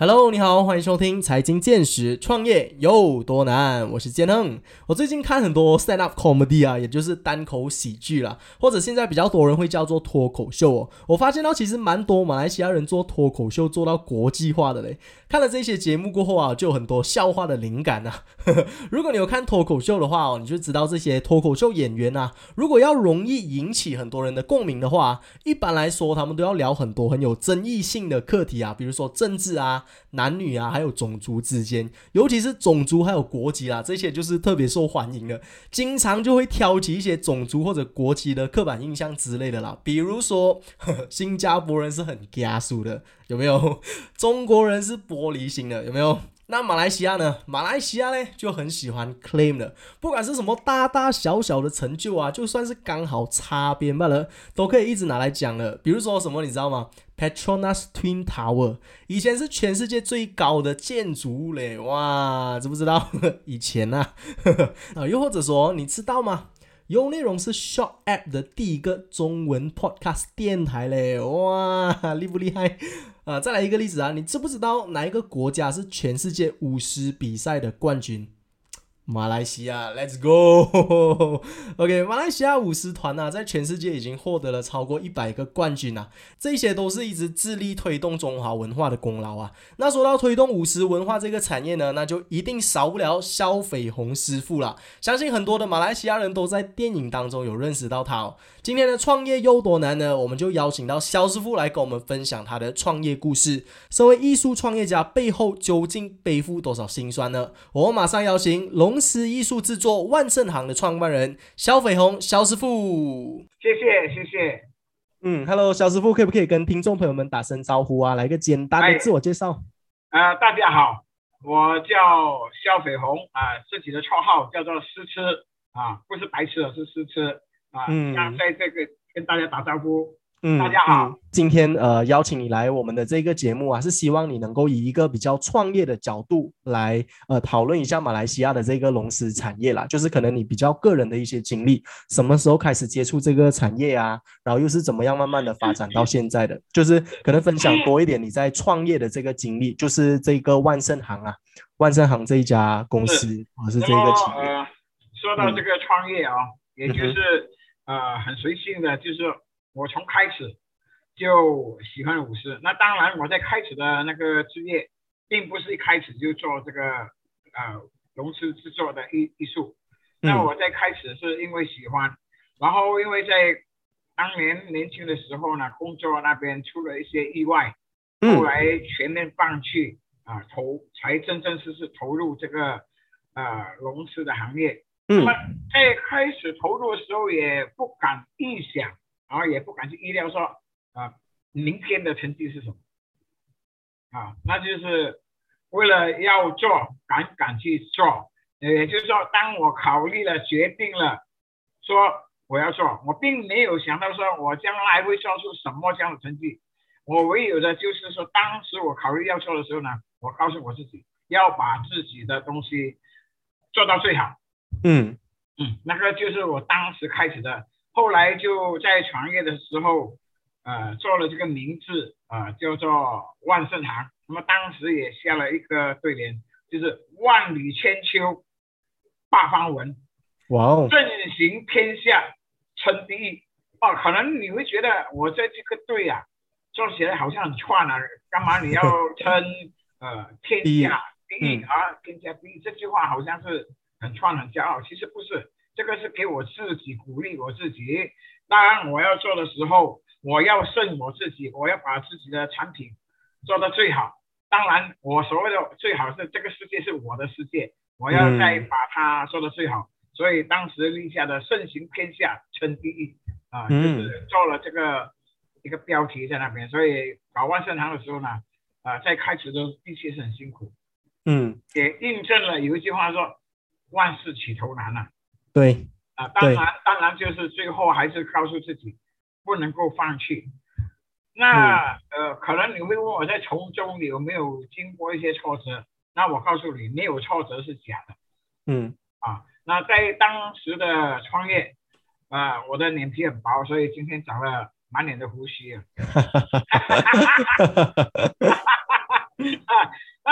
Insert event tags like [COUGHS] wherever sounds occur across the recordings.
Hello，你好，欢迎收听财经见识，创业有多难？我是建亨。我最近看很多 stand up comedy 啊，也就是单口喜剧啦，或者现在比较多人会叫做脱口秀哦。我发现到其实蛮多马来西亚人做脱口秀做到国际化的嘞。看了这些节目过后啊，就有很多笑话的灵感啊。[LAUGHS] 如果你有看脱口秀的话哦，你就知道这些脱口秀演员啊，如果要容易引起很多人的共鸣的话，一般来说他们都要聊很多很有争议性的课题啊，比如说政治啊。男女啊，还有种族之间，尤其是种族还有国籍啦，这些就是特别受欢迎的。经常就会挑起一些种族或者国籍的刻板印象之类的啦。比如说，[LAUGHS] 新加坡人是很加速的，有没有？中国人是玻璃心的，有没有？那马来西亚呢？马来西亚呢就很喜欢 claim 的，不管是什么大大小小的成就啊，就算是刚好擦边罢了，都可以一直拿来讲的。比如说什么，你知道吗？Petronas Twin Tower 以前是全世界最高的建筑物嘞，哇，知不知道？[LAUGHS] 以前呐，啊，又或者说，你知道吗？有内容是 Short App 的第一个中文 Podcast 电台嘞，哇，厉不厉害？啊，再来一个例子啊，你知不知道哪一个国家是全世界舞狮比赛的冠军？马来西亚，Let's go。[LAUGHS] OK，马来西亚舞狮团呢，在全世界已经获得了超过一百个冠军啊，这些都是一直致力推动中华文化的功劳啊。那说到推动舞狮文化这个产业呢，那就一定少不了肖斐红师傅了。相信很多的马来西亚人都在电影当中有认识到他哦。今天的创业有多难呢？我们就邀请到肖师傅来跟我们分享他的创业故事。身为艺术创业家，背后究竟背负多少辛酸呢？我们马上邀请龙。公司艺术制作万盛行的创办人肖斐红肖师傅，谢谢谢谢。嗯，Hello，肖师傅，可不可以跟听众朋友们打声招呼啊？来个简单的自我介绍。呃，大家好，我叫肖斐红啊，自己的绰号叫做诗痴啊，不是白痴，是诗痴啊。嗯，那在这个跟大家打招呼。嗯，大家好。今天呃邀请你来我们的这个节目啊，是希望你能够以一个比较创业的角度来呃讨论一下马来西亚的这个龙狮产业啦。就是可能你比较个人的一些经历，什么时候开始接触这个产业啊？然后又是怎么样慢慢的发展到现在的？就是可能分享多一点你在创业的这个经历，就是这个万盛行啊，万盛行这一家公司或者是这个企业。说到这个创业啊，也就是呃很随性的，就是。我从开始就喜欢舞狮，那当然我在开始的那个职业，并不是一开始就做这个呃龙狮制作的艺艺术。那我在开始是因为喜欢，然后因为在当年年轻的时候呢，工作那边出了一些意外，后来全面放弃啊，投才真真实实投入这个呃龙狮的行业。那么在开始投入的时候，也不敢预想。然后也不敢去预料说啊，明天的成绩是什么啊？那就是为了要做，敢敢去做。也就是说，当我考虑了、决定了，说我要做，我并没有想到说我将来会做出什么这样的成绩。我唯有的就是说，当时我考虑要做的时候呢，我告诉我自己要把自己的东西做到最好。嗯嗯，那个就是我当时开始的。后来就在创业的时候，呃，做了这个名字啊，叫做万盛堂。那么当时也下了一个对联，就是万里千秋八方闻，哇哦，振行天下称第一。哦，可能你会觉得我在这个队啊，做起来好像很串啊，干嘛你要 [LAUGHS] 称呃天下第一啊？天下第一这句话好像是很创很骄傲，其实不是。这个是给我自己鼓励我自己。当然，我要做的时候，我要胜我自己，我要把自己的产品做到最好。当然，我所谓的最好是这个世界是我的世界，我要再把它做到最好。所以当时立下的“盛行天下称第一”啊，就是做了这个一个标题在那边。所以搞万盛堂的时候呢，啊，在开始的的确是很辛苦。嗯，也印证了有一句话说：“万事起头难啊。”对啊，当然，当然就是最后还是告诉自己不能够放弃。那呃，可能你会问我在从中有没有经过一些挫折？那我告诉你，没有挫折是假的。嗯啊，那在当时的创业啊，我的脸皮很薄，所以今天长了满脸的胡须啊。[LAUGHS] [LAUGHS]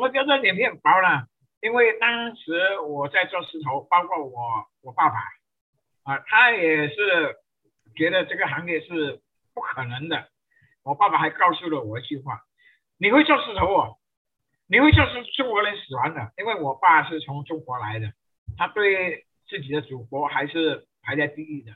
么叫做脸皮很薄呢？因为当时我在做石头，包括我我爸爸啊，他也是觉得这个行业是不可能的。我爸爸还告诉了我一句话：“你会做石头哦，你会做是中国人喜欢的。”因为我爸是从中国来的，他对自己的祖国还是排在第一的。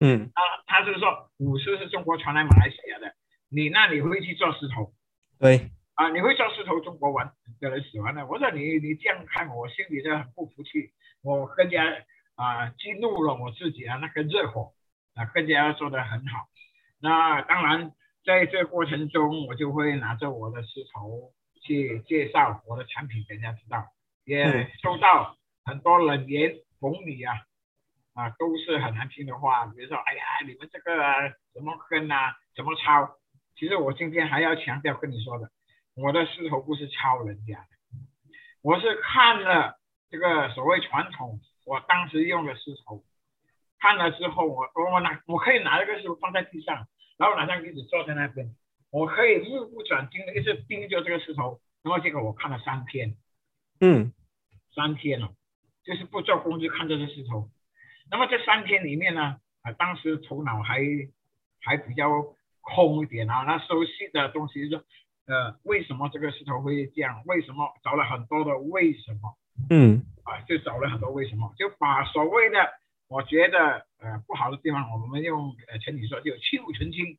嗯，他他是说武术是中国传来马来西亚的，你那你会去做石头？对。啊，你会做石头，中国玩的人喜欢的。我说你你这样看我，心里就很不服气，我更加啊激怒了我自己的那个热火啊，更加要做得很好。那当然，在这个过程中，我就会拿着我的丝绸去介绍我的产品给人家知道，也收到很多冷言讽语啊，啊都是很难听的话，比如说哎呀，你们这个怎么跟啊，怎么抄？其实我今天还要强调跟你说的。我的石头不是抄人家的，我是看了这个所谓传统，我当时用的石头，看了之后，我我拿我可以拿这个石头放在地上，然后拿上椅子坐在那边，我可以目不转睛的一直盯着这个石头，然后结果我看了三天，嗯，三天了，就是不做工就看这个石头，那么这三天里面呢，啊，当时头脑还还比较空一点啊，那熟悉的东西就是。呃，为什么这个石头会这样？为什么找了很多的为什么？嗯，啊，就找了很多为什么，就把所谓的我觉得呃不好的地方，我们用呃成语说就去无存清，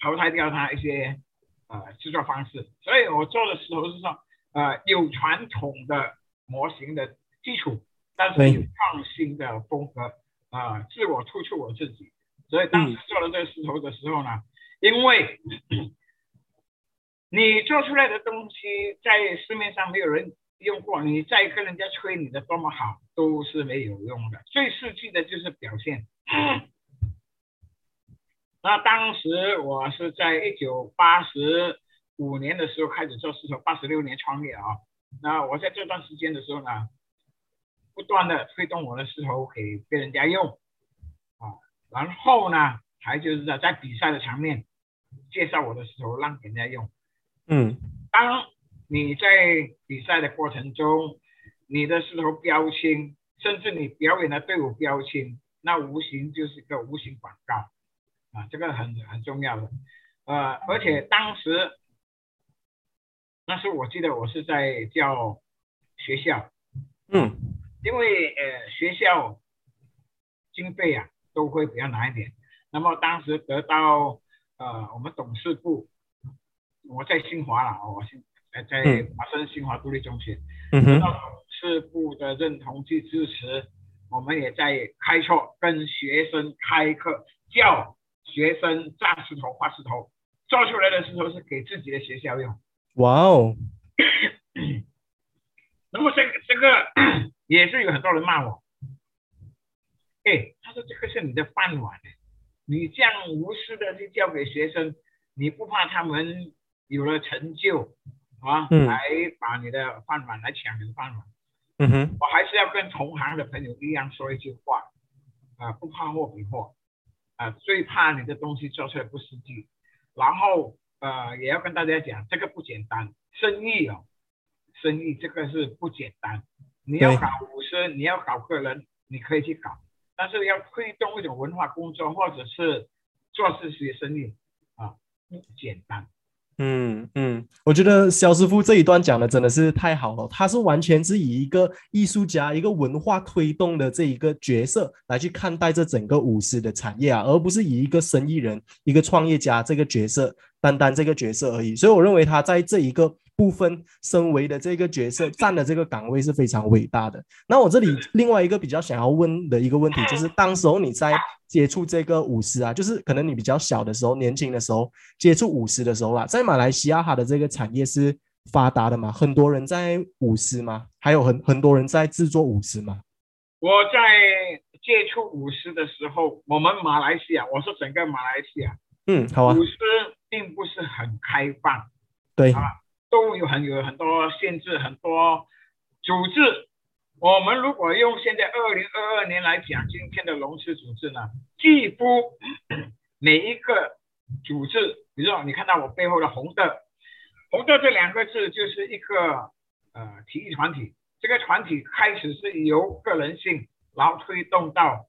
淘汰掉它一些呃制作方式。所以我做的石头是说呃有传统的模型的基础，但是有创新的风格啊，自我突出我自己。所以当时做了这个石头的时候呢，因为你做出来的东西在市面上没有人用过，你再跟人家吹你的多么好，都是没有用的。最实际的就是表现。那当时我是在一九八十五年的时候开始做石头，八十六年创业啊。那我在这段时间的时候呢，不断的推动我的石头给被人家用啊，然后呢，还就是在在比赛的场面介绍我的石头让人家用。嗯，当你在比赛的过程中，你的石头标签，甚至你表演的队伍标签，那无形就是个无形广告啊，这个很很重要的。呃，而且当时，那时我记得我是在教学校，嗯，因为呃学校经费啊都会比较难一点，那么当时得到呃我们董事部。我在新华了，我现在在华山新华独立中学，得到董事部的认同去支持，我们也在开拓跟学生开课，教学生炸石头、画石头，做出来的石头是给自己的学校用。哇哦！[COUGHS] 那么这个这个也是有很多人骂我，哎，他说这个是你的饭碗，你这样无私的去教给学生，你不怕他们？有了成就啊，来把你的饭碗来抢你的饭碗。嗯哼，我还是要跟同行的朋友一样说一句话啊，不怕货比货啊，最怕你的东西做出来不实际。然后呃，也要跟大家讲，这个不简单，生意哦，生意这个是不简单。你要搞五十，你要搞个人，你可以去搞，但是要推动一种文化工作，或者是做这些生意啊，不简单。嗯嗯，我觉得肖师傅这一段讲的真的是太好了。他是完全是以一个艺术家、一个文化推动的这一个角色来去看待这整个舞狮的产业啊，而不是以一个生意人、一个创业家这个角色单单这个角色而已。所以我认为他在这一个部分身为的这个角色占的这个岗位是非常伟大的。那我这里另外一个比较想要问的一个问题就是，当时候你在。接触这个舞狮啊，就是可能你比较小的时候、年轻的时候接触舞狮的时候啦，在马来西亚它的这个产业是发达的嘛，很多人在舞狮嘛，还有很很多人在制作舞狮嘛。我在接触舞狮的时候，我们马来西亚，我说整个马来西亚，嗯，好啊，舞狮并不是很开放，对啊，都有很有很多限制，很多组织。我们如果用现在二零二二年来讲，今天的龙狮组织呢，几乎 [COUGHS] 每一个组织，比如说你看到我背后的红的，红色这两个字就是一个呃体育团体，这个团体开始是由个人性，然后推动到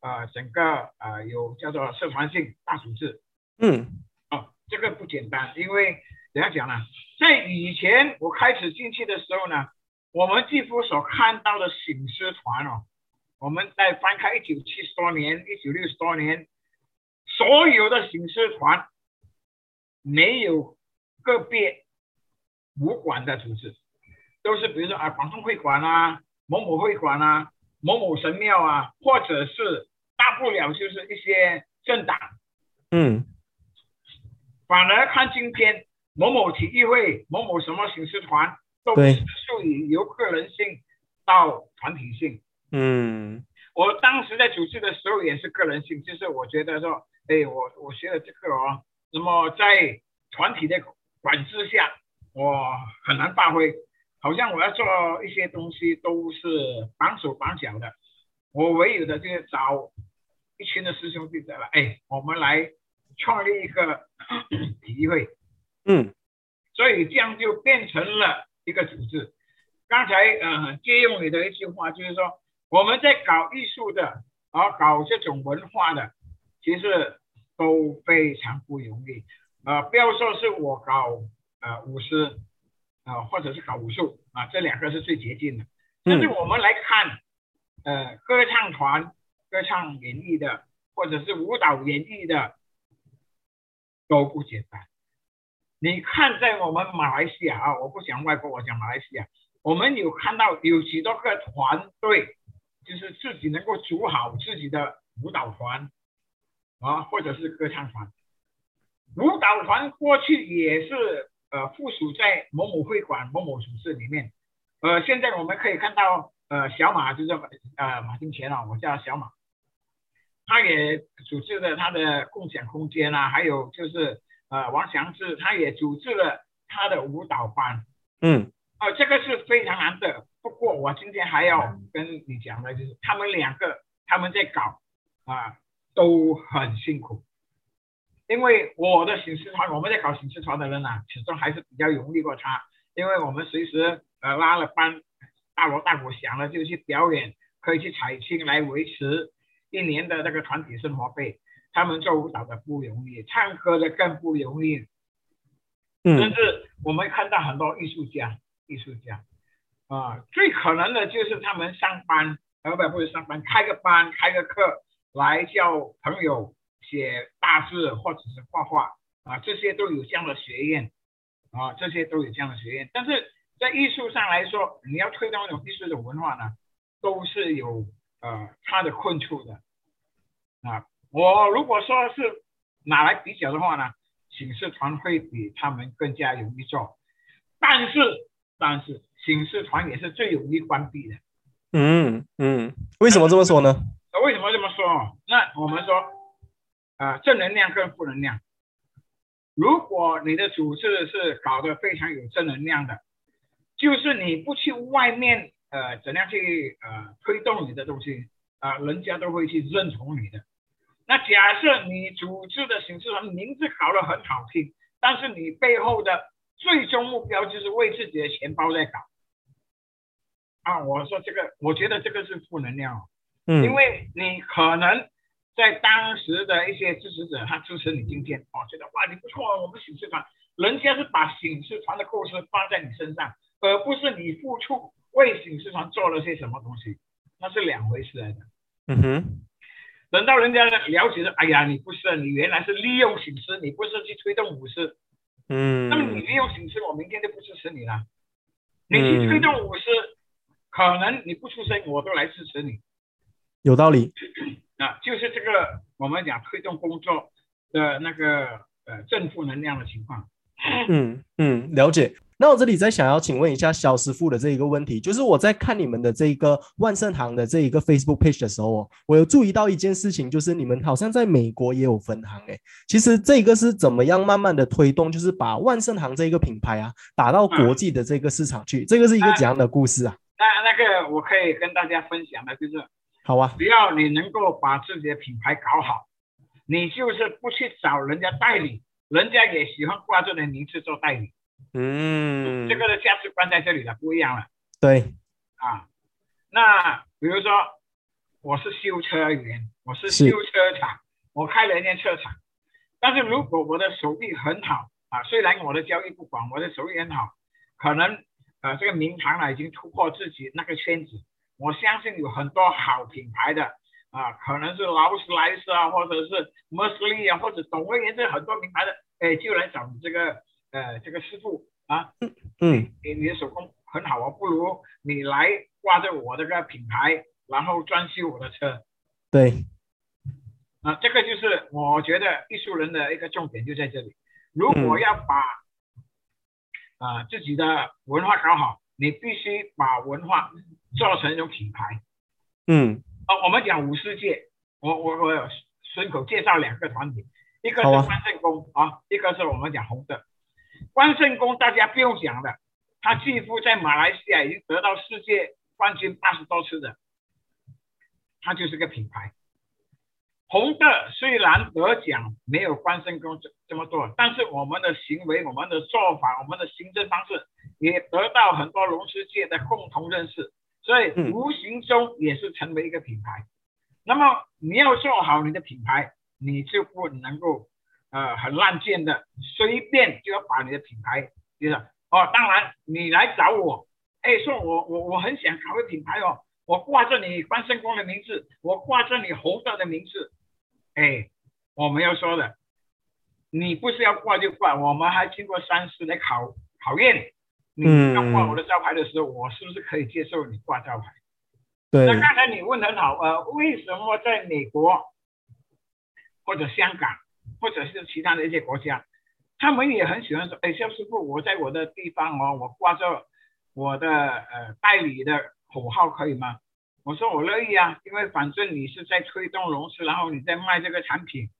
呃整个呃有叫做社团性大组织。嗯，哦，这个不简单，因为怎样讲呢？在以前我开始进去的时候呢，我们几乎所看到的醒狮团哦，我们在翻开一九七十多年、一九六十多年，所有的醒狮团没有个别武馆的组织，都是比如说啊广东会馆啊、某某会馆啊、某某神庙啊，或者是大不了就是一些政党。嗯，反而看今天某某体育会、某某什么形式团，都对是属于由个人性到团体性。嗯，我当时在组织的时候也是个人性，就是我觉得说，哎，我我学了这个哦，那么在团体的管制下，我很难发挥，好像我要做一些东西都是绑手绑脚的。我唯有的就是找一群的师兄弟来，哎，我们来创立一个 [COUGHS] 体育会，嗯，所以这样就变成了一个组织。刚才呃借用你的一句话，就是说我们在搞艺术的，啊搞这种文化的，其实都非常不容易。呃，不要说是我搞呃舞狮，啊、或者是搞武术啊，这两个是最接近的。但是我们来看，呃，歌唱团、歌唱演绎的，或者是舞蹈演绎的，都不简单。你看，在我们马来西亚啊，我不想外国，我想马来西亚，我们有看到有许多个团队，就是自己能够组好自己的舞蹈团啊，或者是歌唱团。舞蹈团过去也是呃附属在某某会馆、某某组织里面，呃，现在我们可以看到，呃，小马就是呃马金钱啊，我叫小马，他也组织了他的共享空间啊，还有就是呃王祥志，他也组织了他的舞蹈班，嗯，呃，这个是非常难的。不过我今天还要跟你讲的就是，他们两个他们在搞啊都很辛苦。因为我的醒狮团，我们在搞醒狮团的人啊，始终还是比较容易过他，因为我们随时呃拉了班，大锣大鼓响了就去表演，可以去采青来维持一年的那个团体生活费。他们做舞蹈的不容易，唱歌的更不容易，甚嗯，至我们看到很多艺术家，艺术家啊，最可能的就是他们上班，老板不是上班，开个班，开个课来教朋友写大字或者是画画啊，这些都有这样的学院啊，这些都有这样的学院。但是在艺术上来说，你要推动那种艺术的文化呢，都是有呃它的困处的啊。我如果说是拿来比较的话呢，醒狮团会比他们更加容易做，但是但是醒狮团也是最容易关闭的。嗯，嗯，为什么这么说呢？呃为什么这么说？那我们说，呃，正能量跟负能量。如果你的组织是搞得非常有正能量的，就是你不去外面呃怎样去呃推动你的东西啊、人家都会去认同你的。那假设你组织的形式团名字搞得很好听，但是你背后的最终目标就是为自己的钱包在搞。啊，我说这个，我觉得这个是负能量哦。嗯，因为你可能在当时的一些支持者，他支持你今天哦，觉得哇你不错，我们醒狮团，人家是把醒狮团的故事放在你身上，而不是你付出为醒狮团做了些什么东西，那是两回事来的。嗯哼，等到人家了解了，哎呀，你不是，你原来是利用形式，你不是去推动舞狮，嗯，那么你利用形式，我明天就不支持你了。你去推动舞狮，可能你不出声，我都来支持你。有道理。啊，就是这个我们讲推动工作的那个呃正负能量的情况。嗯嗯，了解。那我这里再想要请问一下肖师傅的这一个问题，就是我在看你们的这一个万盛行的这一个 Facebook page 的时候哦，我有注意到一件事情，就是你们好像在美国也有分行诶。其实这个是怎么样慢慢的推动，就是把万盛行这一个品牌啊打到国际的这个市场去，这个是一个怎样的故事啊？那那个我可以跟大家分享的就是，好啊，只要你能够把自己的品牌搞好，你就是不去找人家代理，人家也喜欢挂着你的名字做代理。嗯，这个的价值观在这里了，不一样了。对，啊，那比如说我是修车员，我是是。修车厂，我开了一间车厂，但是如果我的手艺很好啊，虽然我的交易不广，我的手艺很好，可能呃这个名堂呢已经突破自己那个圈子，我相信有很多好品牌的啊，可能是劳斯莱斯啊，或者是 merc 利啊，或者总而言之很多品牌的，哎，就来找你这个呃这个师傅啊，嗯你你的手工很好啊，不如你来挂着我这个品牌，然后装修我的车对，啊，这个就是我觉得艺术人的一个重点就在这里。如果要把啊、自己的文化搞好，你必须把文化做成一种品牌。嗯啊，我们讲五世界，我我我有顺口介绍两个团体，一个是好啊关圣宫啊一个是我们讲红色。关圣公大家不用讲的，他继父在马来西亚已经得到世界冠军八十多次的，他就是个品牌。红的虽然得奖没有关圣公这这么多，但是我们的行为、我们的做法、我们的行政方式也得到很多龙狮界的共同认识，所以无形中也是成为一个品牌。那么你要做好你的品牌，你就不能够呃很烂贱的随便就要把你的品牌就是哦，当然你来找我，哎，说我我我很想搞个品牌哦，我挂着你关圣公的名字，我挂着你红色的名字，哎，我们要说的，你不是要挂就挂，我们还经过三思来考考验。你嗯要挂我的招牌的时候，我是不是可以接受你挂招牌？对那，刚才你问得很好，呃，为什么在美国或者香港或者是其他的一些国家，他们也很喜欢说，哎，肖师傅，我在我的地方哦，我挂着我的呃代理的口号可以吗？我说我乐意啊，因为反正你是在推动融资，然后你在卖这个产品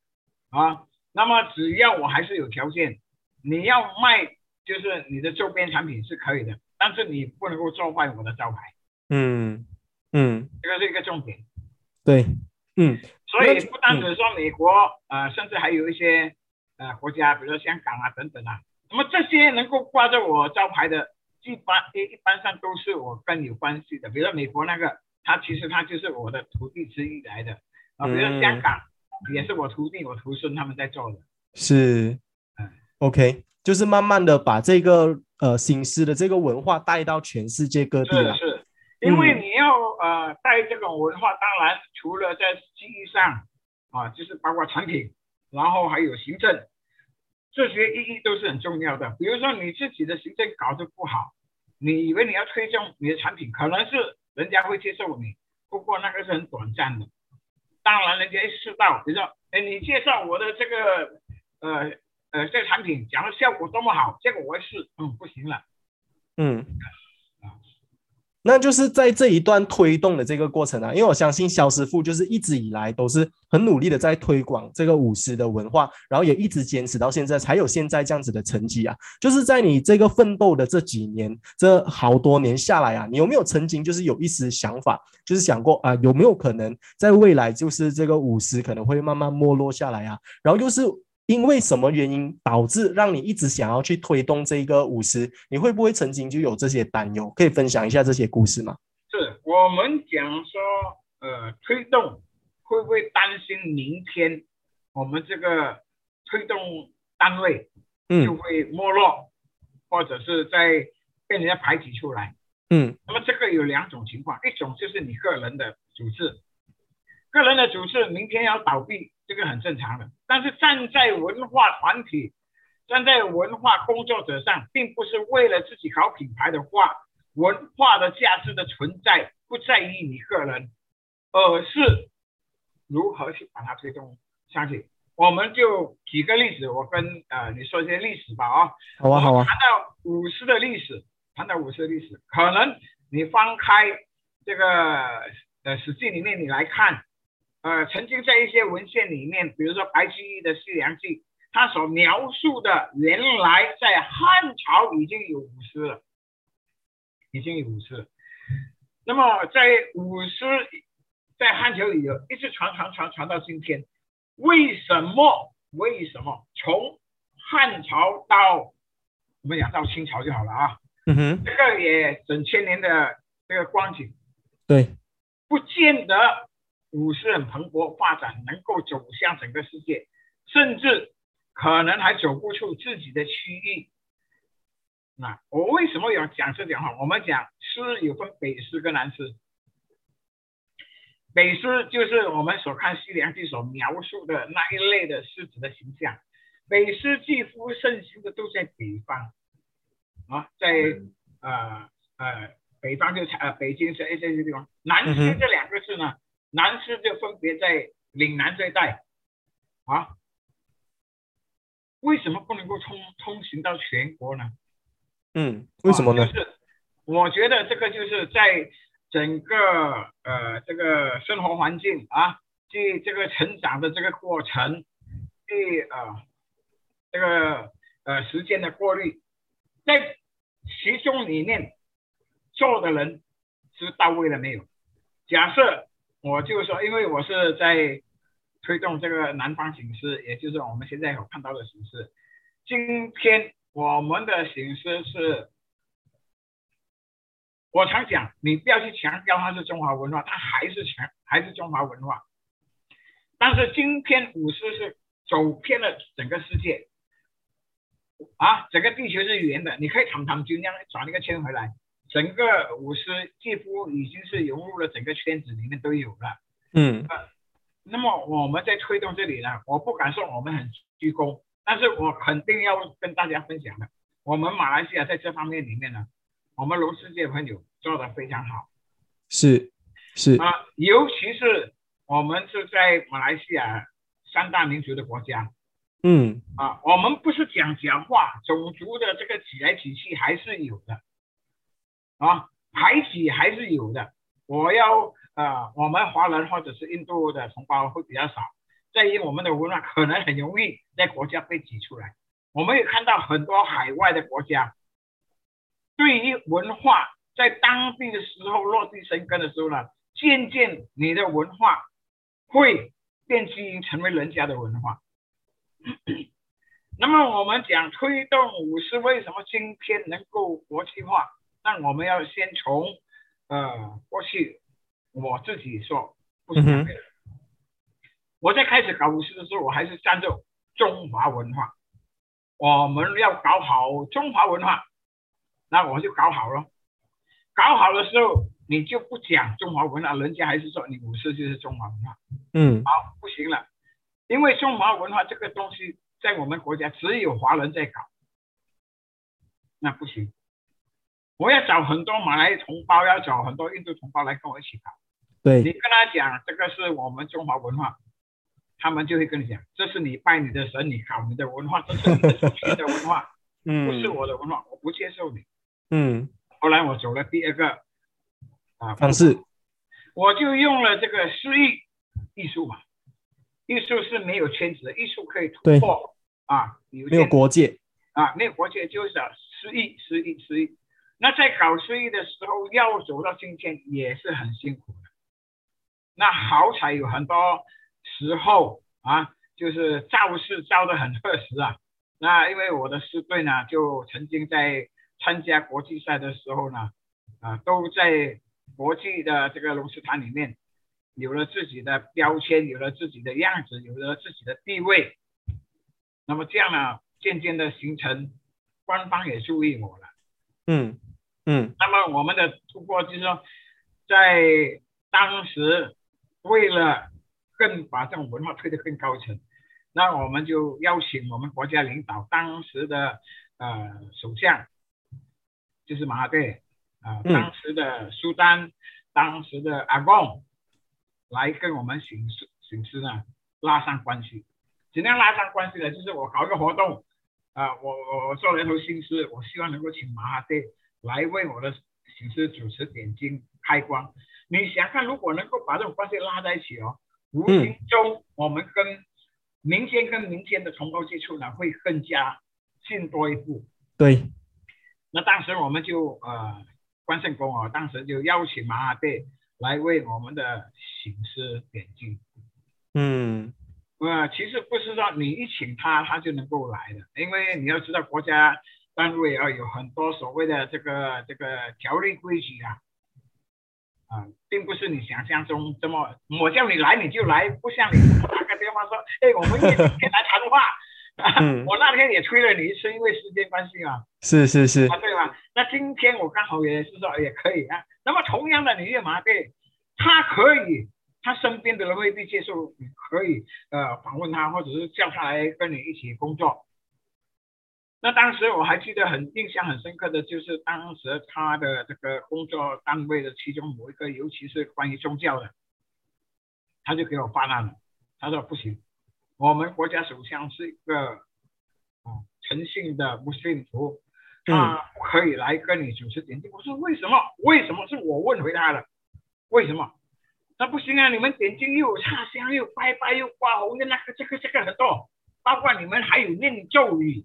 啊，那么只要我还是有条件，你要卖就是你的周边产品是可以的，但是你不能够做坏我的招牌，嗯嗯，这个是一个重点。对，嗯所以不单只说美国，呃，甚至还有一些呃国家，比如说香港啊等等啊，那么这些能够挂着我招牌的，一般一一般上都是我跟有关系的。比如说美国那个，他其实他就是我的徒弟之一来的。啊，比如说香港、也是我徒弟、我徒孙他们在做的。是嗯，OK，就是慢慢的把这个呃新诗的这个文化带到全世界各地了。是是，因为你要呃带这种文化，当然除了在记忆上啊，就是包括产品，然后还有行政，这些意义都是很重要的。比如说你自己的行政搞得不好，你以为你要推销你的产品，可能是人家会接受你，不过那个是很短暂的。当然，人家一知道，比如说，哎，你介绍我的这个呃呃这个产品，讲的效果多么好，结果我一试，嗯，不行了。嗯，那就是在这一段推动的这个过程啊，因为我相信肖师傅就是一直以来都是很努力的在推广这个舞狮的文化，然后也一直坚持到现在，才有现在这样子的成绩啊。就是在你这个奋斗的这几年，这好多年下来啊，你有没有曾经就是有一丝想法，就是想过啊，有没有可能在未来就是这个舞狮可能会慢慢没落下来啊？然后又是因为什么原因导致让你一直想要去推动这个舞狮？你会不会曾经就有这些担忧？可以分享一下这些故事吗？是我们讲说，呃，推动会不会担心明天我们这个推动单位就嗯会没落，或者是在被人家排挤出来？嗯那么这个有两种情况，一种就是你个人的组织，个人的组织明天要倒闭，这个很正常的。但是站在文化团体、站在文化工作者上，并不是为了自己搞品牌的话，文化的价值的存在不在于你个人，而是如何去把它推动上去。我们就举个例子，我跟呃你说一些历史吧啊、好啊好啊谈到武士的历史，谈到武士的历史，可能你翻开这个呃《史记》里面你来看，呃，曾经在一些文献里面，比如说白居易的《西凉记》，他所描述的原来在汉朝已经有舞狮了，已经有舞狮了。那么在舞狮在汉朝里有一直传传传传到今天，为什么？为什么从汉朝到我们讲到清朝就好了啊。嗯哼，这个也整千年的这个光景，对，不见得武士很蓬勃发展，能够走向整个世界，甚至可能还走不出自己的区域。那我为什么要讲这讲话？我们讲诗有分北诗跟南诗，北诗就是我们所看西凉记所描述的那一类的狮子的形象，北诗几乎盛行的都在北方。啊，在呃呃北方就呃北京是这些地方，南诗这两个字呢，南师就分别在岭南这一带，啊，为什么不能够通通行到全国呢？嗯，为什么呢？就是我觉得这个就是在整个呃这个生活环境啊，即这个成长的这个过程，即啊这个呃时间的过滤。在其中里面做的人是到位了没有？假设我就说，因为我是在推动这个南方形式，也就是我们现在有看到的形式。今天我们的形式是，我常讲，你不要去强调它是中华文化，它还是强还是中华文化。但是今天武士是走偏了整个世界。啊，整个地球是圆的，你可以堂堂军样转一个圈回来，整个舞狮几乎已经是融入了整个圈子里面都有了。嗯，那么我们在推动这里呢，我不敢说我们很鞠躬，但是我肯定要跟大家分享的，我们马来西亚在这方面里面呢，我们龙世界朋友做的非常好。是是啊，尤其是我们是在马来西亚三大民族的国家。嗯啊，我们不是讲讲话，种族的这个起来挤去还是有的，啊，排挤还是有的。我要啊，我们华人或者是印度的同胞会比较少，在于我们的文化可能很容易在国家被挤出来。我们也看到很多海外的国家，对于文化在当地的时候落地生根的时候呢，渐渐你的文化会变基因成为人家的文化。[COUGHS] 那么我们讲推动武士为什么今天能够国际化？那我们要先从呃过去我自己说，不是这我在开始搞武士的时候，我还是站着中华文化，我们要搞好中华文化，那我就搞好了。搞好的时候，你就不讲中华文化，人家还是说你武士就是中华文化。嗯，好，不行了。因为中华文化这个东西在我们国家只有华人在搞，那不行。我要找很多马来同胞，要找很多印度同胞来跟我一起搞。对你跟他讲这个是我们中华文化，他们就会跟你讲，这是你拜你的神，你搞你的文化，这是你的文化，[LAUGHS] 嗯，不是我的文化，我不接受你。嗯，后来我走了第二个啊方式，我就用了这个诗意艺术嘛。艺术是没有圈子的，艺术可以突破啊，没有国界啊，没有国界就是诗意，诗意，诗意。那在搞生意的时候，要走到今天也是很辛苦的。那好彩有很多时候啊，就是造势造的很合时啊。那因为我的师队呢，就曾经在参加国际赛的时候呢，啊，都在国际的这个龙狮坛里面。有了自己的标签，有了自己的样子，有了自己的地位，那么这样呢，渐渐的形成，官方也注意我了。嗯嗯。那么我们的突破就是说，在当时为了更把这种文化推得更高层，那我们就邀请我们国家领导，当时的呃首相就是马哈蒂啊，当时的苏丹，当时的阿贡。来跟我们形式形式呢拉上关系，怎样拉上关系呢？就是我搞一个活动，啊，我我我做了一头心思，我希望能够请马哈蒂来为我的形式主持点睛开光。你想看，如果能够把这种关系拉在一起哦，无形中我们跟民间跟民间的同胞接触呢，会更加进多一步。对。那当时我们就呃关圣公啊，当时就邀请马哈贝。来为我们的形式点睛，嗯，呃，其实不是说你一请他，他就能够来的，因为你要知道国家单位啊，有很多所谓的这个这个条例规矩啊，啊，并不是你想象中这么，我叫你来你就来，不像你打个电话说，哎，我们今天来谈话，[LAUGHS] [LAUGHS] 我那天也催了你一次，因为时间关系嘛。是是是。啊，对吧？那今天我刚好也是说也可以啊。那么同样的，你也麻痹，他可以，他身边的人未必接受，你可以呃访问他，或者是叫他来跟你一起工作。那当时我还记得很印象很深刻的就是当时他的这个工作单位的其中某一个，尤其是关于宗教的，他就给我发难了。他说不行，我们国家首相是一个啊诚信的穆斯林族，他不可以来跟你主持点睛。我说为什么？为什么是我问回他的？为什么？那不行啊！你们点睛又有插香，又拜拜，又挂红的那个这个这个很多，包括你们还有念咒语。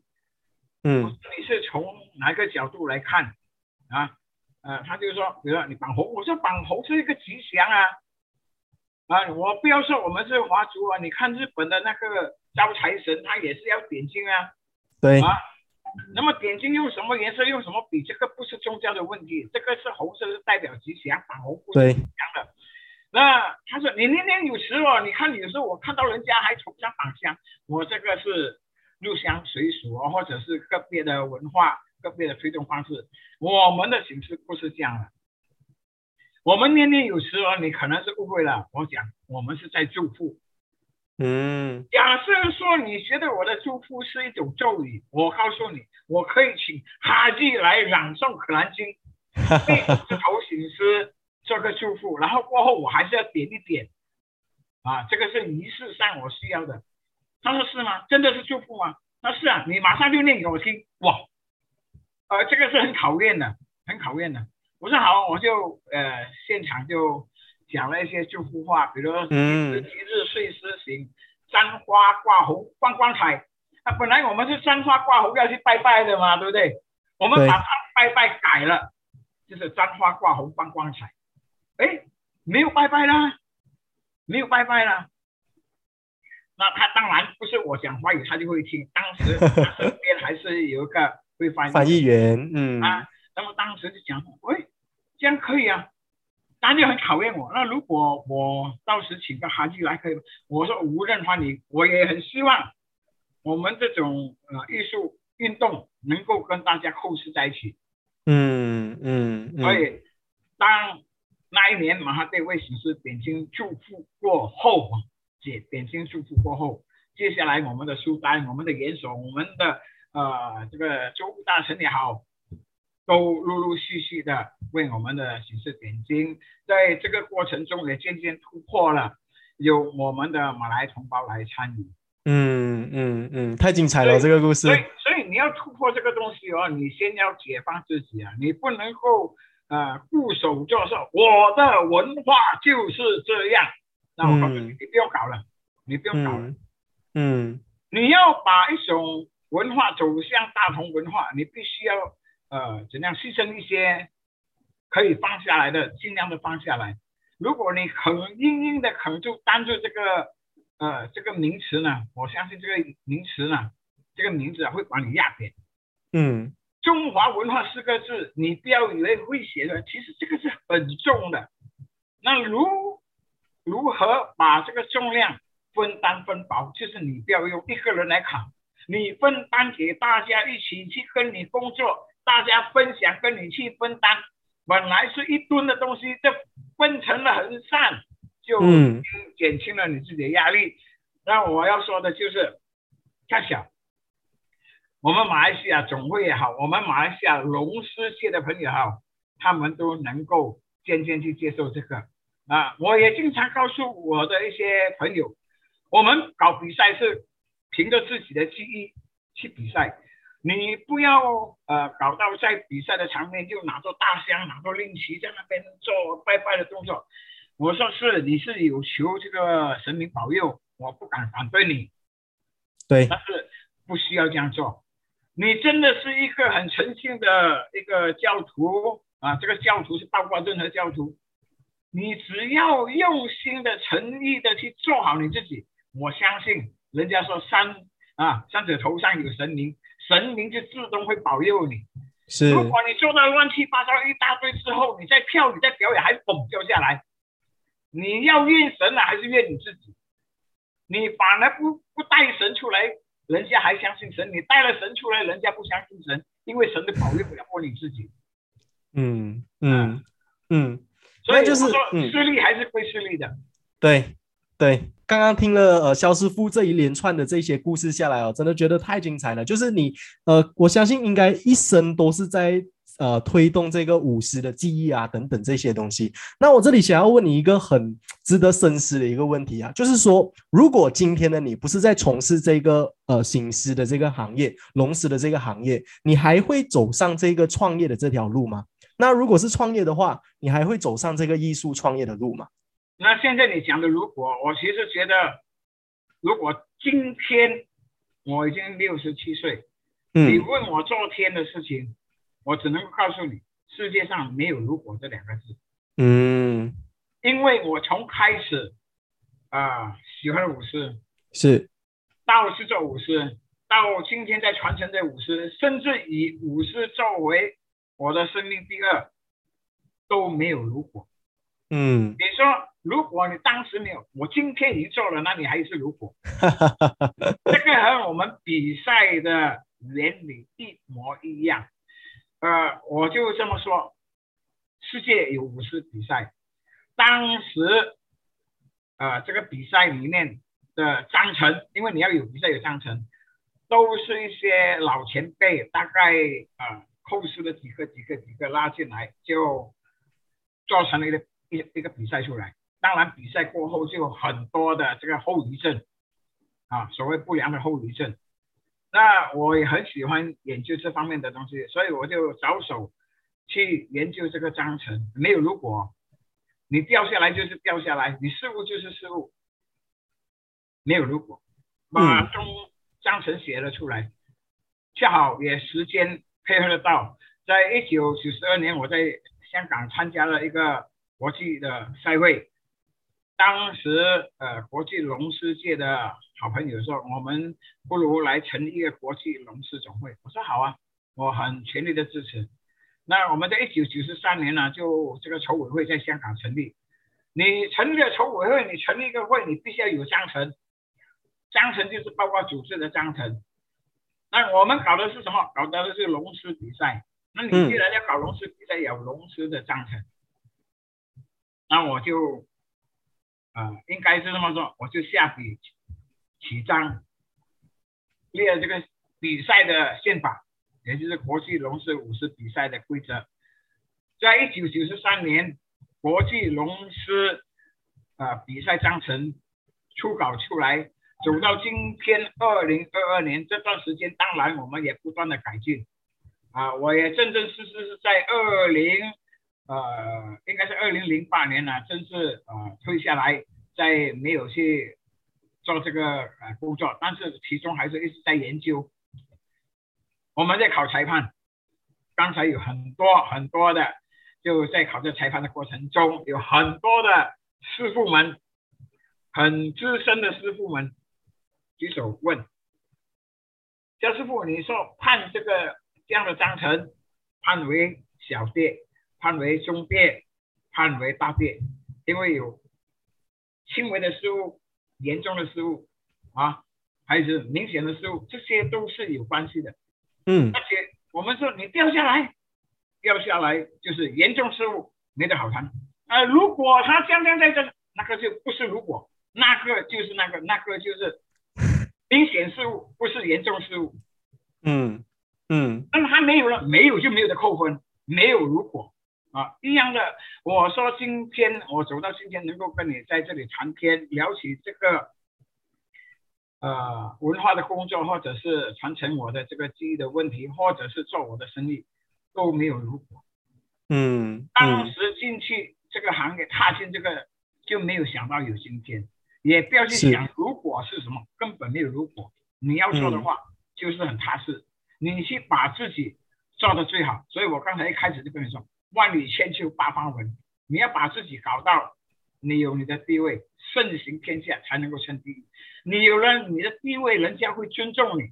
嗯，你是从哪个角度来看啊？呃，他就说，比如说你绑红，我说绑红是一个吉祥啊啊！我不要说我们是华族啊，你看日本的那个招财神，他也是要点睛啊。对啊，那么点睛用什么颜色，用什么笔，这个不是宗教的问题，这个是红色是代表吉祥，绑红不是吉祥的。那他说你年年有时哦，你看有时候我看到人家还崇尚绑香，我这个是。入乡随俗啊，或者是个别的文化、个别的推动方式，我们的形式不是这样的。我们年年有时哦，你可能是误会了。我讲，我们是在祝福。嗯。假设说你觉得我的祝福是一种咒语，我告诉你，我可以请哈基来朗诵《可兰经》，[LAUGHS] 对着头醒师做个祝福，然后过后我还是要点一点。啊，这个是仪式上我需要的。他说是吗？真的是祝福吗？他说是啊，你马上就念给我听。哇，呃，这个是很考验的，很考验的。我说好，我就呃现场就讲了一些祝福话，比如说吉日吉日岁时行，簪花挂红放光彩。啊，本来我们是簪花挂红要去拜拜的嘛，对不对？我们把它拜拜改了，就是簪花挂红放光彩。哎，没有拜拜啦，没有拜拜啦。那他当然不是我讲华语，他就会听。当时他 [LAUGHS] 身边还是有一个会翻译翻译员，嗯啊，那么当时就讲，喂，这样可以啊，当然就很考验我。那如果我到时请个韩剧来可以吗？我说无任欢迎，我也很希望我们这种呃艺术运动能够跟大家扣实在一起。嗯嗯，所以当那一年马哈蒂为形式点睛祝福过后。点点心祝福过后，接下来我们的书单、我们的元首、我们的呃这个州务大臣也好，都陆陆续续的为我们的形式点睛，在这个过程中也渐渐突破了，有我们的马来同胞来参与。嗯嗯嗯，太精彩了这个故事。所以所以你要突破这个东西哦，你先要解放自己啊，你不能够呃固守作受，我的文化就是这样。那我告诉你，你不要搞了，你不要搞了。嗯，你要把一种文化走向大同文化，你必须要呃怎样牺牲一些可以放下来的，尽量的放下来。如果你很硬硬的可能就当做这个呃这个名词呢，我相信这个名词呢，这个名字会把你压扁。嗯，中华文化四个字，你不要以为会写的，其实这个是很重的。那如如何把这个重量分担分薄？就是你不要用一个人来扛，你分担给大家一起去跟你工作，大家分享跟你去分担。本来是一吨的东西，这分成了很散，就减轻了你自己的压力。那我要说的就是，看小我们马来西亚总会也好，我们马来西亚龙狮界的朋友也好，他们都能够渐渐去接受这个。啊，我也经常告诉我的一些朋友，我们搞比赛是凭着自己的记忆去比赛，你不要呃搞到在比赛的场面就拿着大香、拿着令旗在那边做拜拜的动作。我说是，你是有求这个神明保佑，我不敢反对你。对，但是不需要这样做。你真的是一个很诚信的一个教徒啊，这个教徒是包括任何教徒。你只要用心的、诚意的去做好你自己，我相信人家说三啊，三者头上有神灵，神灵就自动会保佑你。是如果你做到乱七八糟一大堆之后，你在跳，你在表演，还嘣掉下来，你要怨神啊，还是怨你自己？你反而不不带神出来，人家还相信神；你带了神出来，人家不相信神，因为神都保佑不了过你自己。嗯嗯嗯，所以那就是我说嗯势利还是归势利的。对对，刚刚听了呃肖师傅这一连串的这些故事下来哦，真的觉得太精彩了。就是你呃，我相信应该一生都是在呃推动这个舞狮的记忆啊等等这些东西。那我这里想要问你一个很值得深思的一个问题啊，就是说，如果今天的你不是在从事这个呃行狮的这个行业、龙狮的这个行业，你还会走上这个创业的这条路吗？那如果是创业的话，你还会走上这个艺术创业的路吗？那现在你讲的，如果我其实觉得，如果今天我已经六十七岁，你嗯问我昨天的事情，我只能够告诉你，世界上没有“如果”这两个字，嗯，因为我从开始啊、喜欢舞狮，是。到是做舞狮，到今天在传承这舞狮，甚至以舞狮作为我的生命第二，都没有如果。嗯你说，如果你当时没有，我今天已经做了，那你还是如果。[LAUGHS] 这个和我们比赛的原理一模一样。呃，我就这么说，世界有五十比赛，当时，呃，这个比赛里面的章程，因为你要有比赛有章程，都是一些老前辈，大概呃扣师的几个几个几个拉进来，就做成了一个一一个比赛出来。当然，比赛过后就有很多的这个后遗症，啊，所谓不良的后遗症。那我也很喜欢研究这方面的东西，所以我就着手去研究这个章程。没有如果，你掉下来就是掉下来，你失误就是失误，没有如果，把中章程写了出来，恰好也时间配合得到，在一九九二年，我在香港参加了一个国际的赛会。当时，呃，国际龙狮界的好朋友说，我们不如来成立一个国际龙狮总会。我说好啊，我很全力的支持。那我们在一九九三年呢，就这个筹委会在香港成立。你成立了筹委会，你成立一个会，你必须要有章程。章程就是包括组织的章程。那我们搞的是什么？搞的是龙狮比赛。那你既然要搞龙狮比赛，有龙狮的章程。那我就。啊、应该是这么说，我就下笔起章，列这个比赛的宪法，也就是国际龙狮舞狮比赛的规则。在一九九三年，国际龙狮啊比赛章程初稿出来，走到今天二零二二年这段时间，当然我们也不断的改进。啊，我也正正式式是在二零。呃，应该是二零零八年呢，正式呃退下来，再没有去做这个呃工作，但是其中还是一直在研究。我们在考裁判，刚才有很多很多的，就在考这裁判的过程中，有很多的师傅们，很资深的师傅们举手问：肖师傅，你说判这个这样的章程，判为小跌？判为中跌，判为大跌，因为有轻微的失误、严重的失误啊，还是明显的失误，这些都是有关系的。嗯，而且我们说你掉下来，掉下来就是严重失误，没得好谈。呃，如果他将将在这，那个就不是如果，那个就是那个，那个就是明显失误，不是严重失误。嗯嗯，那么他没有了，没有就没有的扣分，没有如果。啊，一样的。我说今天我走到今天，能够跟你在这里谈天，聊起这个呃文化的工作，或者是传承我的这个记忆的问题，或者是做我的生意，都没有如果。嗯，当时进去这个行业，踏进这个就没有想到有今天，也不要去想如果是什么，根本没有如果。你要做的话，就是很踏实，你去把自己做的最好。所以我刚才一开始就跟你说。万里千秋八方闻，你要把自己搞到你有你的地位，盛行天下才能够称第一。你有了你的地位，人家会尊重你。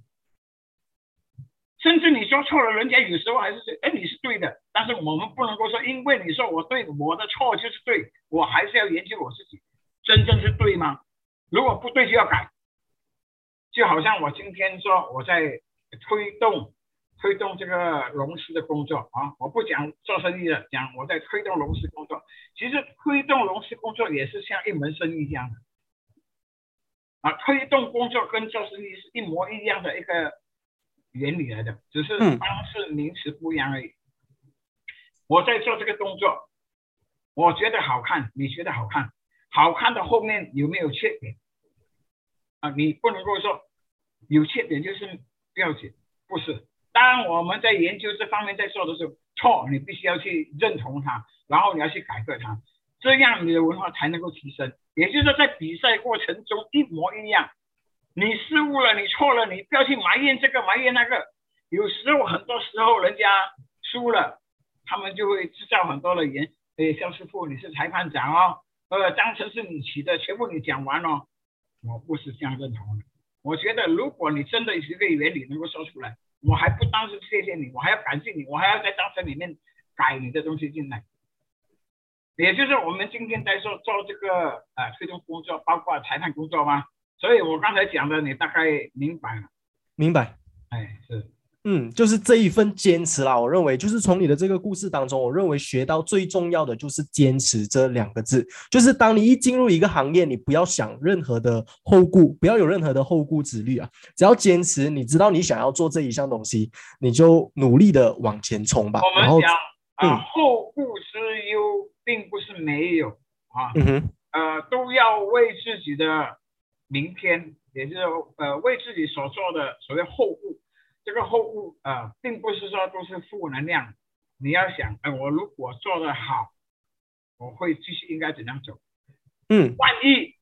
甚至你说错了，人家有时候还是说，哎，你是对的。但是我们不能够说，因为你说我对，我的错就是对，我还是要研究我自己，真正是对吗？如果不对就要改。就好像我今天说我在推动推动这个龙狮的工作啊，我不讲做生意了，讲我在推动龙狮工作。其实推动龙狮工作也是像一门生意一样的啊，推动工作跟做生意是一模一样的一个原理来的，只是方式名词不一样而已。我在做这个动作，我觉得好看，你觉得好看，好看的后面有没有缺点？你不能够说有缺点就是不要紧，不是。当我们在研究这方面在做的时候，错，你必须要去认同它，然后你要去改革它，这样你的文化才能够提升。也就是说，在比赛过程中一模一样，你失误了，你错了，你不要去埋怨这个埋怨那个。有时候很多时候人家输了，他们就会制造很多的言，哎，肖师傅你是裁判长哦，呃，章程是你起的，全部你讲完了。我不是这样认同的。我觉得，如果你真的一个原理能够说出来，我还不单是谢谢你，我还要感谢你，我还要在章程里面改你的东西进来。也就是我们今天在做做这个呃推动工作，包括裁判工作吗？所以我刚才讲的，你大概明白了。明白。哎，是。嗯，就是这一份坚持啦。我认为，就是从你的这个故事当中，我认为学到最重要的就是坚持这两个字。就是当你一进入一个行业，你不要想任何的后顾，不要有任何的后顾之虑啊。只要坚持，你知道你想要做这一项东西，你就努力的往前冲吧。我们讲啊，后顾之忧并不是没有啊，嗯哼，呃，都要为自己的明天，也就是呃，为自己所做的所谓后顾。这个后顾啊，并不是说都是负能量。你要想，哎，我如果做得好，我会继续应该怎样走？嗯，万一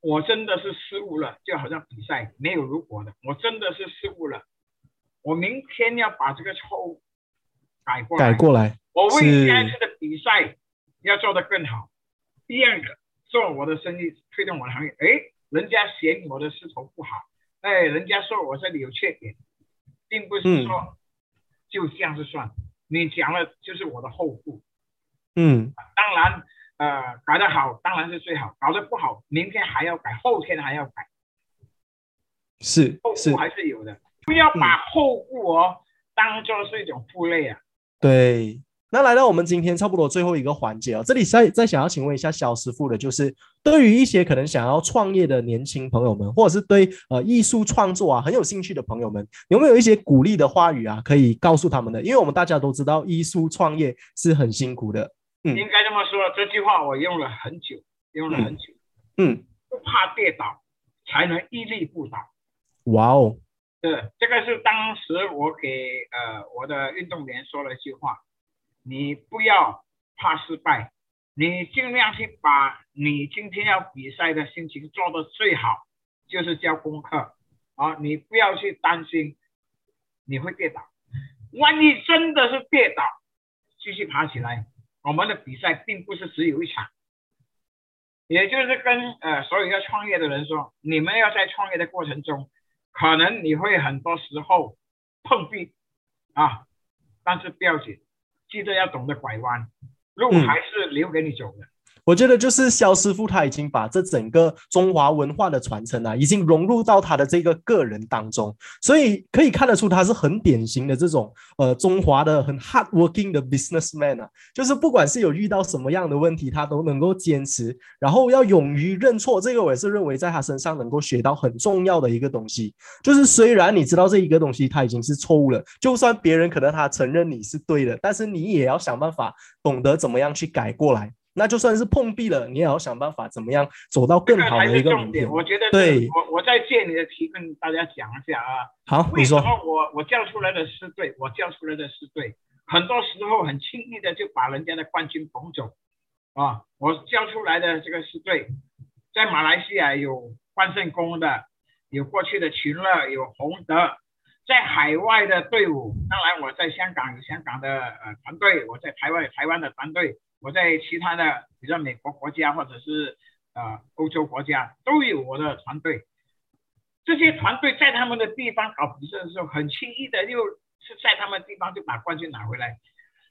我真的是失误了，就好像比赛没有如果的，我真的是失误了，我明天要把这个错误改过来。改过来。我为下一次的比赛要做得更好。第二个，做我的生意，推动我的行业。哎，人家嫌我的势头不好，哎，人家说我这里有缺点。并不是说就这样子算，你讲了就是我的后顾。嗯，当然，呃，搞得好当然是最好，搞得不好，明天还要改，后天还要改。是，后顾还是有的，不要把后顾哦当做是一种负累啊。对。那来到我们今天差不多最后一个环节啊，这里再再想要请问一下肖师傅的，就是对于一些可能想要创业的年轻朋友们，或者是对呃艺术创作啊很有兴趣的朋友们，有没有一些鼓励的话语啊，可以告诉他们的？因为我们大家都知道，艺术创业是很辛苦的。嗯，应该这么说，这句话我用了很久，用了很久。嗯，不怕跌倒，才能屹立不倒。哇哦，对这个是当时我给呃我的运动员说了一句话。你不要怕失败，你尽量去把你今天要比赛的心情做得最好，就是交功课啊！你不要去担心你会跌倒，万一真的是跌倒，继续爬起来。我们的比赛并不是只有一场，也就是跟呃所有要创业的人说，你们要在创业的过程中，可能你会很多时候碰壁啊，但是不要紧。记得要懂得拐弯，路还是留给你走的。我觉得就是肖师傅他已经把这整个中华文化的传承啊，已经融入到他的这个个人当中，所以可以看得出他是很典型的这种呃中华的很 hard working 的 businessman 啊，就是不管是有遇到什么样的问题，他都能够坚持，然后要勇于认错。这个我也是认为在他身上能够学到很重要的一个东西，就是虽然你知道这一个东西他已经是错误了，就算别人可能他承认你是对的，但是你也要想办法懂得怎么样去改过来。那就算是碰壁了，你也要想办法怎么样走到更好的一个明天。我觉得，对，我我再借你的题跟大家讲一下啊。好，你说。我我叫出来的是对，我叫出来的是对，很多时候很轻易的就把人家的冠军捧走啊。我叫出来的这个是对，在马来西亚有关圣公的，有过去的群乐，有洪德，在海外的队伍，当然我在香港有香港的呃团队，我在台湾有台湾的团队。我在其他的，比如美国国家或者是呃欧洲国家都有我的团队。这些团队在他们的地方搞比赛的时候，很轻易的又是在他们地方就把冠军拿回来。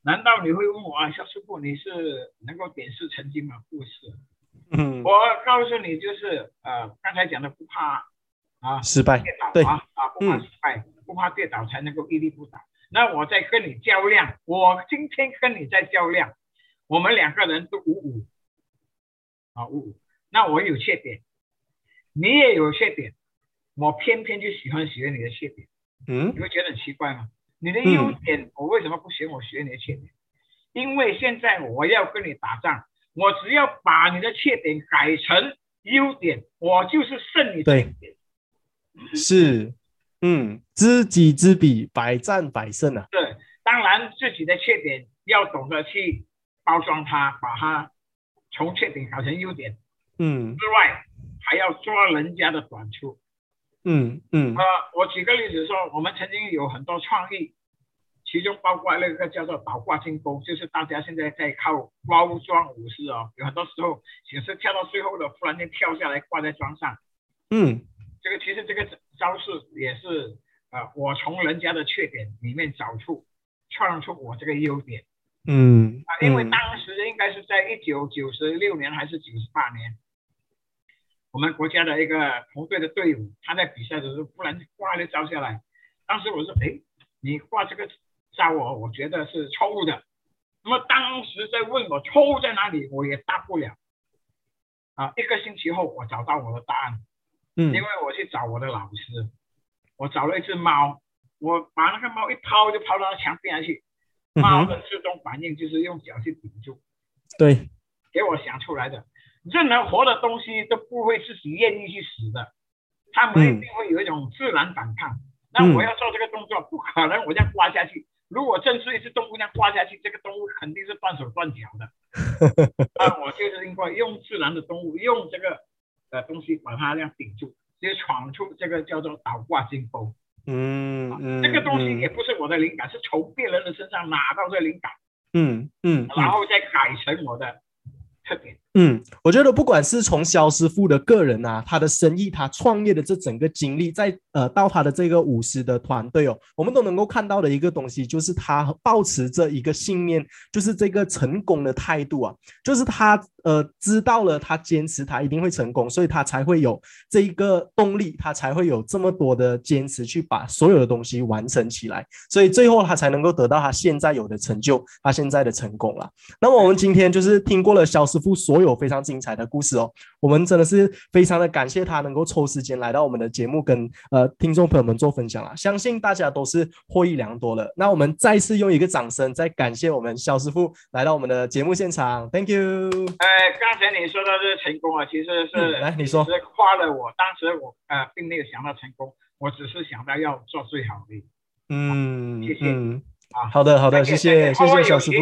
难道你会问我啊，肖师傅，你是能够点石成金吗？不是。嗯，我告诉你，就是呃，刚才讲的不怕啊失败跌倒对啊啊，不怕失败，不怕跌倒才能够屹立不倒。那我在跟你较量，我今天跟你在较量，我们两个人都五五啊五五。那我有缺点，你也有缺点，我偏偏就喜欢学你的缺点，嗯你会觉得很奇怪吗？你的优点，我为什么不学我学你的缺点？因为现在我要跟你打仗，我只要把你的缺点改成优点，我就是胜你这一点。是，嗯，知己知彼，百战百胜啊。对，当然自己的缺点要懂得去包装它，把它从缺点改成优点嗯之外，还要抓人家的短处。嗯嗯呃，我举个例子说，我们曾经有很多创意，其中包括那个叫做倒挂金钩，就是大家现在在靠包装武士哦，有很多时候也是跳到最后的，忽然间跳下来挂在桩上。嗯这个其实这个招式也是呃，我从人家的缺点里面找出，创出我这个优点嗯啊，因为嗯当时应该是在一九九十六年还是九十八年，我们国家的一个红队的队伍，他在比赛的时候忽然挂了一招下来，当时我说，哎，你挂这个招我，我觉得是错误的。那么当时在问我错误在哪里，我也答不了。啊，一个星期后我找到我的答案。嗯因为我去找我的老师，我找了一只猫，我把那个猫一抛就抛到墙边去，猫的自动反应就是用脚去顶住，对，给我想出来的。任何活的东西都不会自己愿意去死的，它们一定会有一种自然反抗。那我要做这个动作，不可能我这样挂下去。如果真是一只动物这样挂下去，这个动物肯定是断手断脚的。[LAUGHS] 那我就是应该用自然的动物，用这个呃东西把它这样顶住，就闯出这个叫做倒挂金钩。嗯嗯，这个东西嗯。也不是我的灵感，是从别人的身上拿到的灵感，嗯嗯嗯。然后再改成我的特点。嗯，我觉得不管是从肖师傅的个人啊，他的生意，他创业的这整个经历，在呃到他的这个舞狮的团队哦，我们都能够看到的一个东西，就是他保持着一个信念，就是这个成功的态度啊，就是他呃知道了他坚持，他一定会成功，所以他才会有这一个动力，他才会有这么多的坚持去把所有的东西完成起来，所以最后他才能够得到他现在有的成就，他现在的成功了。那么我们今天就是听过了肖师傅所有非常精彩的故事哦，我们真的是非常的感谢他能够抽时间来到我们的节目跟呃听众朋友们做分享啦，相信大家都是获益良多了。那我们再次用一个掌声，再感谢我们肖师傅来到我们的节目现场，Thank you。呃，刚才你说的这个成功啊，其实是、嗯来你说是夸了我。当时我呃并没有想到成功，我只是想到要做最好的。嗯谢谢好的好的，谢谢谢谢肖师傅。